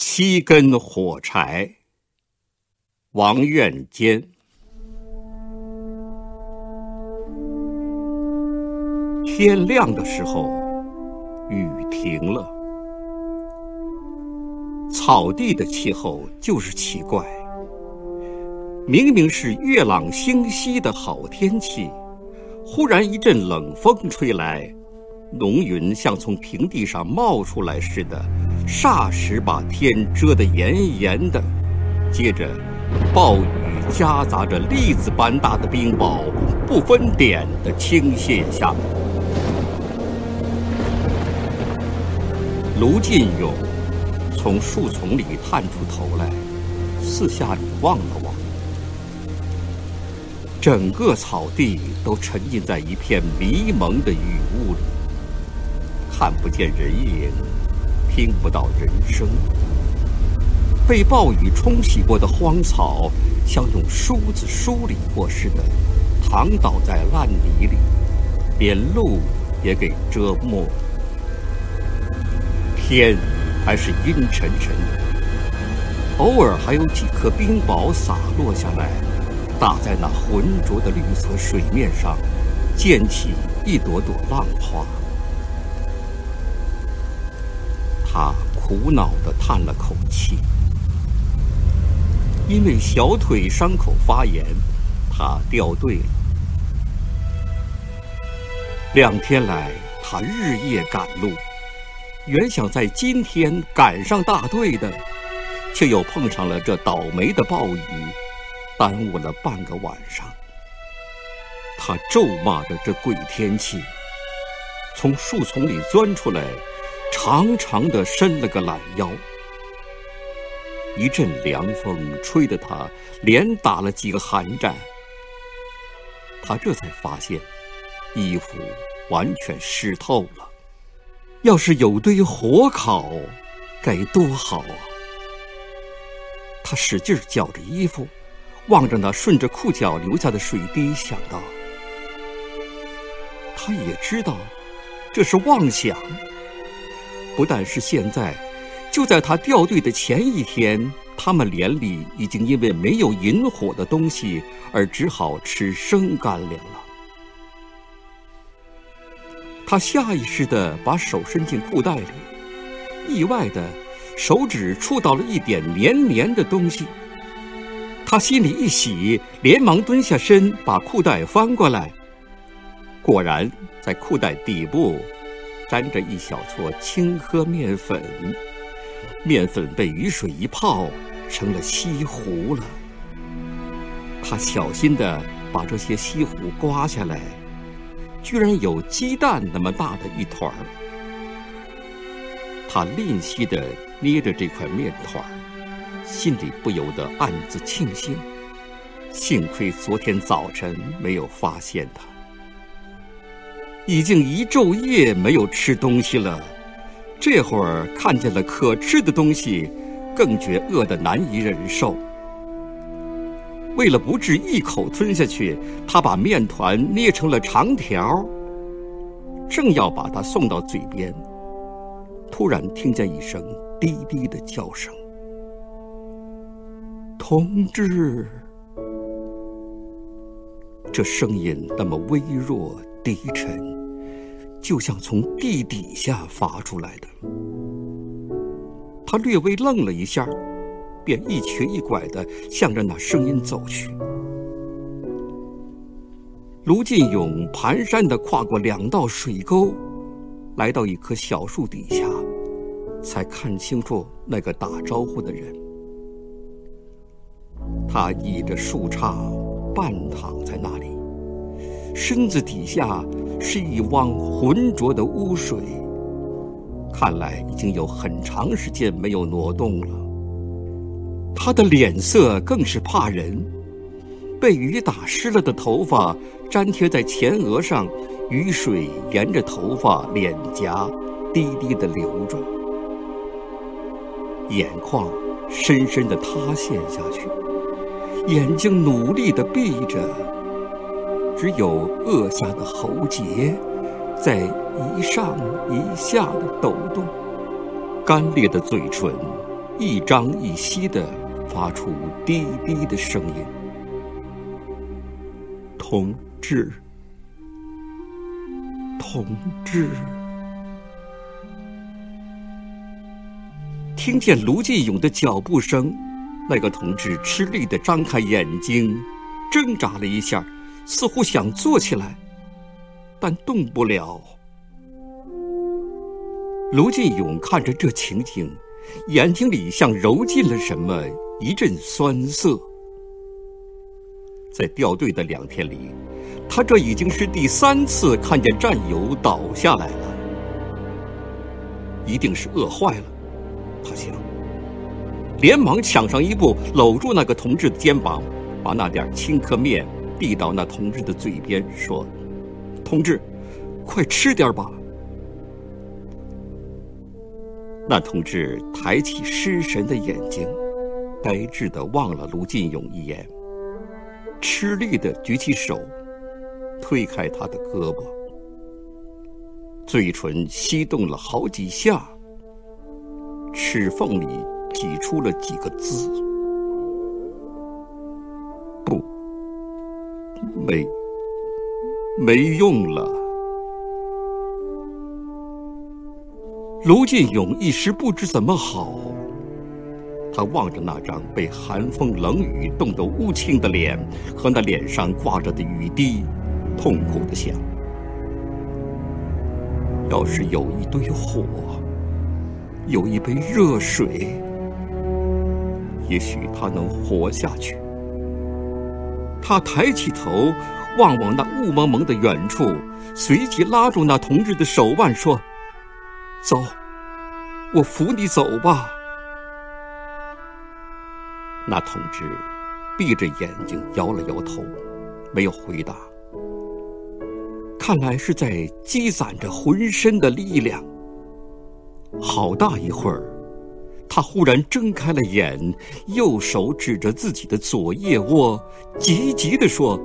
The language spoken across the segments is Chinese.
七根火柴。王愿坚。天亮的时候，雨停了。草地的气候就是奇怪，明明是月朗星稀的好天气，忽然一阵冷风吹来，浓云像从平地上冒出来似的，霎时把天遮得严严的，接着。暴雨夹杂着粒子般大的冰雹，不分点的倾泻下。卢进勇从树丛里探出头来，四下里望了望，整个草地都沉浸在一片迷蒙的雨雾里，看不见人影，听不到人声。被暴雨冲洗过的荒草，像用梳子梳理过似的，躺倒在烂泥里，连路也给遮没。天还是阴沉沉的，偶尔还有几颗冰雹洒落下来，打在那浑浊的绿色水面上，溅起一朵朵浪花。他苦恼地叹了口气。因为小腿伤口发炎，他掉队了。两天来，他日夜赶路，原想在今天赶上大队的，却又碰上了这倒霉的暴雨，耽误了半个晚上。他咒骂着这鬼天气，从树丛里钻出来，长长的伸了个懒腰。一阵凉风吹得他连打了几个寒战，他这才发现衣服完全湿透了。要是有堆火烤，该多好啊！他使劲绞着衣服，望着那顺着裤脚流下的水滴，想到：他也知道这是妄想。不但是现在。就在他掉队的前一天，他们连里已经因为没有引火的东西而只好吃生干粮了。他下意识地把手伸进裤袋里，意外的，手指触到了一点黏黏的东西。他心里一喜，连忙蹲下身把裤袋翻过来，果然在裤袋底部沾着一小撮青稞面粉。面粉被雨水一泡，成了稀糊了。他小心地把这些稀糊刮下来，居然有鸡蛋那么大的一团儿。他吝惜地捏着这块面团儿，心里不由得暗自庆幸：幸亏昨天早晨没有发现他。已经一昼夜没有吃东西了。这会儿看见了可吃的东西，更觉饿得难以忍受。为了不致一口吞下去，他把面团捏成了长条，正要把它送到嘴边，突然听见一声低低的叫声：“同志！”这声音那么微弱低沉。就像从地底下发出来的。他略微愣了一下，便一瘸一拐地向着那声音走去。卢进勇蹒跚地跨过两道水沟，来到一棵小树底下，才看清楚那个打招呼的人。他倚着树杈，半躺在那里，身子底下。是一汪浑浊的污水，看来已经有很长时间没有挪动了。他的脸色更是怕人，被雨打湿了的头发粘贴在前额上，雨水沿着头发、脸颊滴滴地流着，眼眶深深地塌陷下去，眼睛努力地闭着。只有颚下的喉结在一上一下的抖动，干裂的嘴唇一张一吸的发出低低的声音：“同志，同志。”听见卢进勇的脚步声，那个同志。吃力的张开眼睛，挣扎了一下，似乎想坐起来，但动不了。卢进勇看着这情景，眼睛里像揉进了什么，一阵酸涩。在掉队的两天里，他这已经是第三次看见战友倒下来了，一定是饿坏了。他想，连忙抢上一步，搂住那个同志的肩膀，把那点青稞面递到那同志的嘴边，说：“同志，快吃点吧。”那同志抬起失神的眼睛，呆滞的望了卢进勇一眼，吃力的举起手，推开他的胳膊，嘴唇翕动了好几下，齿缝里挤出了几个字：“没，没用了。”卢进勇一时不知怎么好，他望着那张被寒风冷雨冻得乌青的脸和那脸上挂着的雨滴，痛苦的想：要是有一堆火，有一杯热水，也许他能活下去。他抬起头望望那雾蒙蒙的远处，随即拉住那同志的手腕说。走，我扶你走吧。那同志闭着眼睛摇了摇头，没有回答。看来是在积攒着浑身的力量。好大一会儿，他忽然睁开了眼，右手指着自己的左腋窝，急急地说：“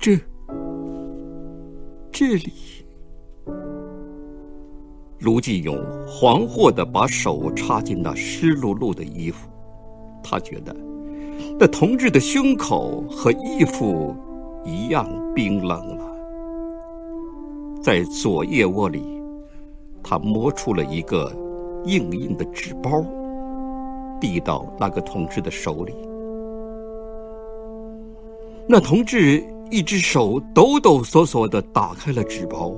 这，这里。”卢继勇惶惑地把手插进那湿漉漉的衣服，他觉得那同志的胸口和衣服一样冰冷了。在左腋窝里，他摸出了一个硬硬的纸包，递到那个同志的手里。那同志一只手抖抖索索的打开了纸包。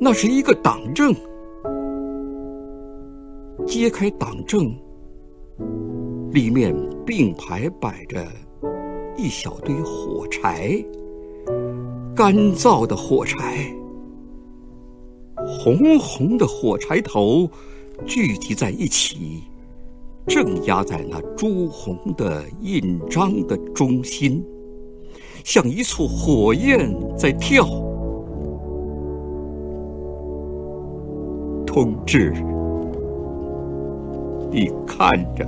那是一个党证，揭开党证，里面并排摆着一小堆火柴，干燥的火柴，红红的火柴头聚集在一起，正压在那朱红的印章的中心，像一簇火焰在跳。同志，你看着，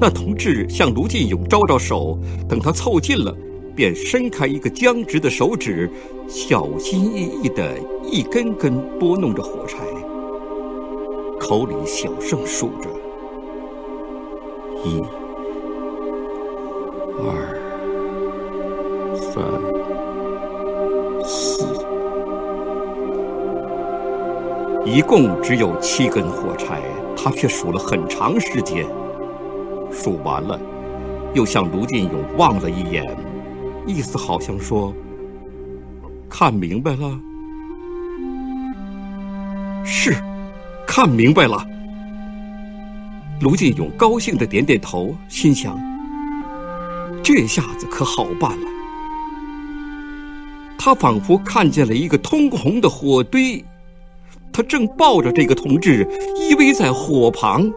那同志向卢进勇招招手，等他凑近了，便伸开一个僵直的手指，小心翼翼的一根根拨弄着火柴，口里小声数着：一、二、三。四一共只有七根火柴，他却数了很长时间。数完了，又向卢进勇望了一眼，意思好像说：“看明白了。”是，看明白了。卢进勇高兴的点点头，心想：这下子可好办了。他仿佛看见了一个通红的火堆。他正抱着这个同志依偎在火旁，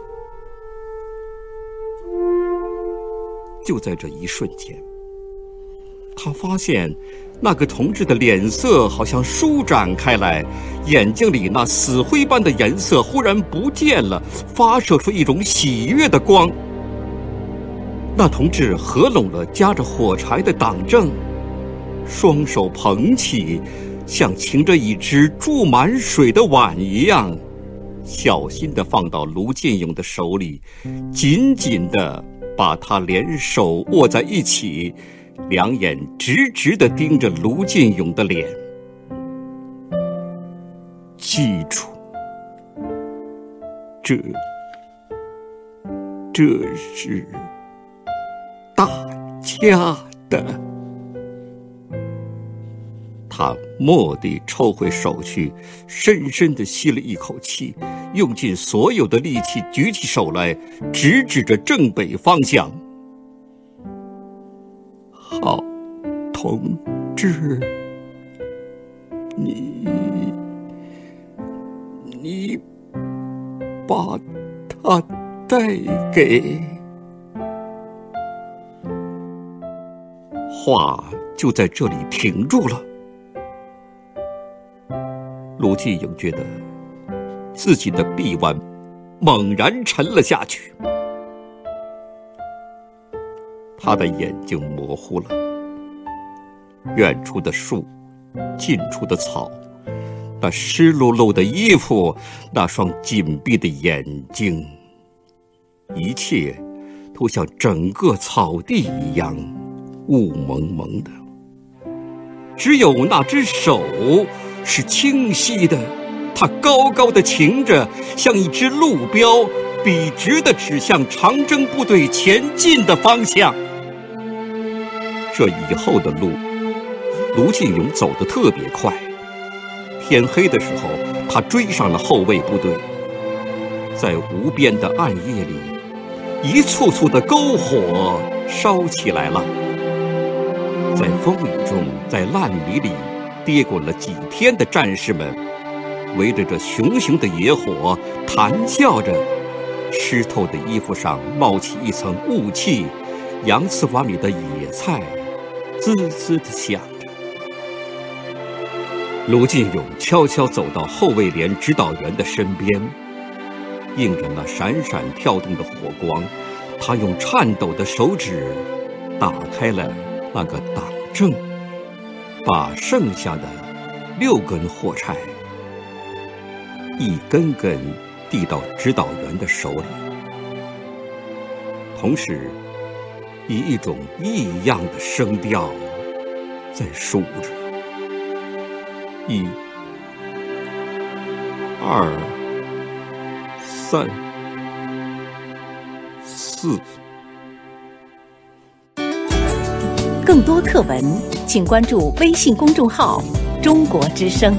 就在这一瞬间，他发现那个同志的脸色好像舒展开来，眼睛里那死灰般的颜色忽然不见了，发射出一种喜悦的光。那同志合拢了夹着火柴的党证，双手捧起。像擎着一只注满水的碗一样，小心地放到卢建勇的手里，紧紧地把他连手握在一起，两眼直直的盯着卢进勇的脸。记住，这，这是大家的。他蓦地抽回手去，深深地吸了一口气，用尽所有的力气举起手来，直指着正北方向。好，同志，你，你把他带给……话就在这里停住了。卢继勇觉得自己的臂弯猛然沉了下去，他的眼睛模糊了。远处的树，近处的草，那湿漉漉的衣服，那双紧闭的眼睛，一切都像整个草地一样雾蒙蒙的，只有那只手。是清晰的，它高高的擎着，像一只路标，笔直的指向长征部队前进的方向。这以后的路，卢进勇走得特别快。天黑的时候，他追上了后卫部队。在无边的暗夜里，一簇簇的篝火烧起来了。在风雨中，在烂泥里。跌滚了几天的战士们，围着这熊熊的野火谈笑着，湿透的衣服上冒起一层雾气，洋瓷碗里的野菜滋滋地响着。卢进勇悄悄走到后卫连指导员的身边，映着那闪闪跳动的火光，他用颤抖的手指打开了那个党证。把剩下的六根火柴一根根递到指导员的手里，同时以一种异样的声调在数着：一、二、三、四。更多课文。请关注微信公众号“中国之声”。